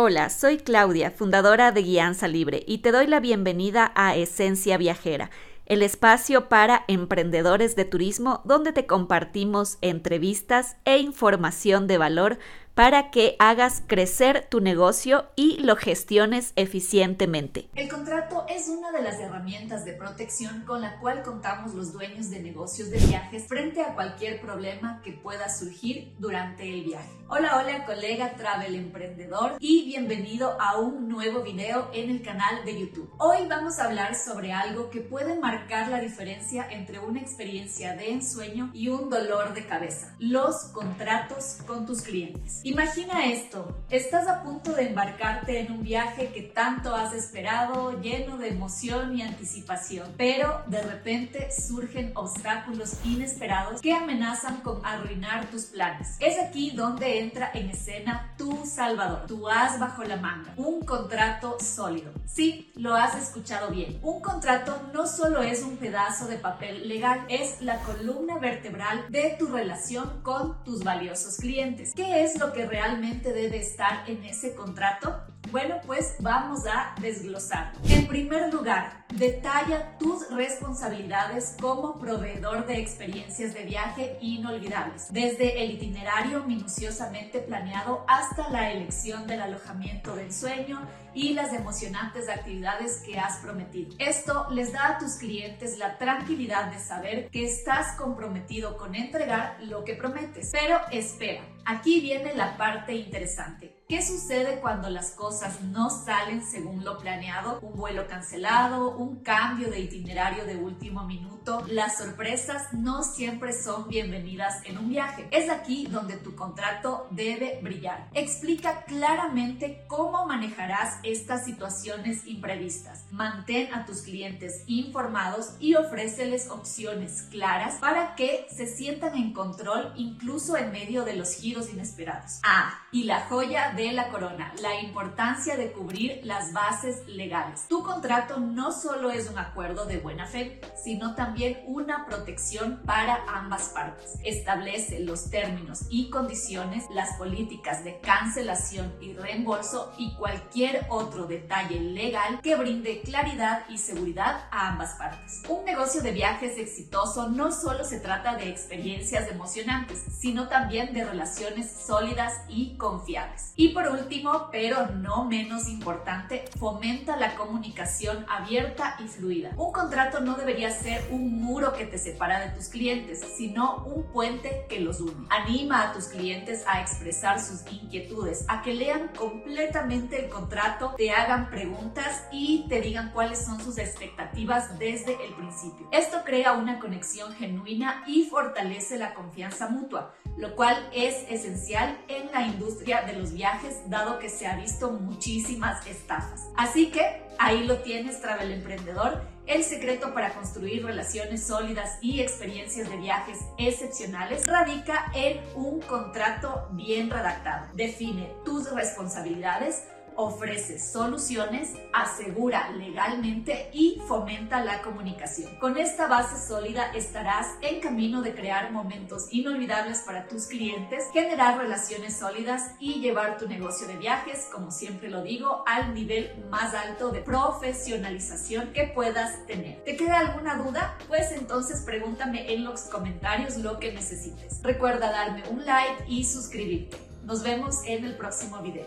Hola, soy Claudia, fundadora de Guianza Libre, y te doy la bienvenida a Esencia Viajera, el espacio para emprendedores de turismo donde te compartimos entrevistas e información de valor para que hagas crecer tu negocio y lo gestiones eficientemente. El contrato es una de las herramientas de protección con la cual contamos los dueños de negocios de viajes frente a cualquier problema que pueda surgir durante el viaje. Hola, hola colega travel emprendedor y bienvenido a un nuevo video en el canal de YouTube. Hoy vamos a hablar sobre algo que puede marcar la diferencia entre una experiencia de ensueño y un dolor de cabeza, los contratos con tus clientes. Imagina esto, estás a punto de embarcarte en un viaje que tanto has esperado, lleno de emoción y anticipación, pero de repente surgen obstáculos inesperados que amenazan con arruinar tus planes. Es aquí donde entra en escena tu salvador, tu as bajo la manga, un contrato sólido. Sí, lo has escuchado bien. Un contrato no solo es un pedazo de papel legal, es la columna vertebral de tu relación con tus valiosos clientes. ¿Qué es lo que realmente debe estar en ese contrato? Bueno, pues vamos a desglosar. En primer lugar, detalla tus responsabilidades como proveedor de experiencias de viaje inolvidables, desde el itinerario minuciosamente planeado hasta la elección del alojamiento del sueño y las emocionantes actividades que has prometido. Esto les da a tus clientes la tranquilidad de saber que estás comprometido con entregar lo que prometes. Pero espera, aquí viene la parte interesante. ¿Qué sucede cuando las cosas no salen según lo planeado? Un vuelo cancelado, un cambio de itinerario de último minuto. Las sorpresas no siempre son bienvenidas en un viaje. Es aquí donde tu contrato debe brillar. Explica claramente cómo manejarás estas situaciones imprevistas. Mantén a tus clientes informados y ofréceles opciones claras para que se sientan en control incluso en medio de los giros inesperados. Ah, y la joya de la corona, la importancia de cubrir las bases legales. Tu contrato no solo es un acuerdo de buena fe, sino también una protección para ambas partes. Establece los términos y condiciones, las políticas de cancelación y reembolso y cualquier otro detalle legal que brinde claridad y seguridad a ambas partes. Un negocio de viajes exitoso no solo se trata de experiencias emocionantes, sino también de relaciones sólidas y confiables. Y por último, pero no menos importante, fomenta la comunicación y fluida. Un contrato no debería ser un muro que te separa de tus clientes, sino un puente que los une. Anima a tus clientes a expresar sus inquietudes, a que lean completamente el contrato, te hagan preguntas y te digan cuáles son sus expectativas desde el principio. Esto crea una conexión genuina y fortalece la confianza mutua, lo cual es esencial en la industria de los viajes dado que se ha visto muchísimas estafas. Así que ahí lo tienes, Travel El secreto para construir relaciones sólidas y experiencias de viajes excepcionales radica en un contrato bien redactado. Define tus responsabilidades, ofrece soluciones, asegura legalmente y fomenta la comunicación. Con esta base sólida estarás en camino de crear momentos inolvidables para tus clientes, generar relaciones sólidas y llevar tu negocio de viajes, como siempre lo digo, al nivel más alto de profesionalización que puedas tener. ¿Te queda alguna duda? Pues entonces pregúntame en los comentarios lo que necesites. Recuerda darme un like y suscribirte. Nos vemos en el próximo video.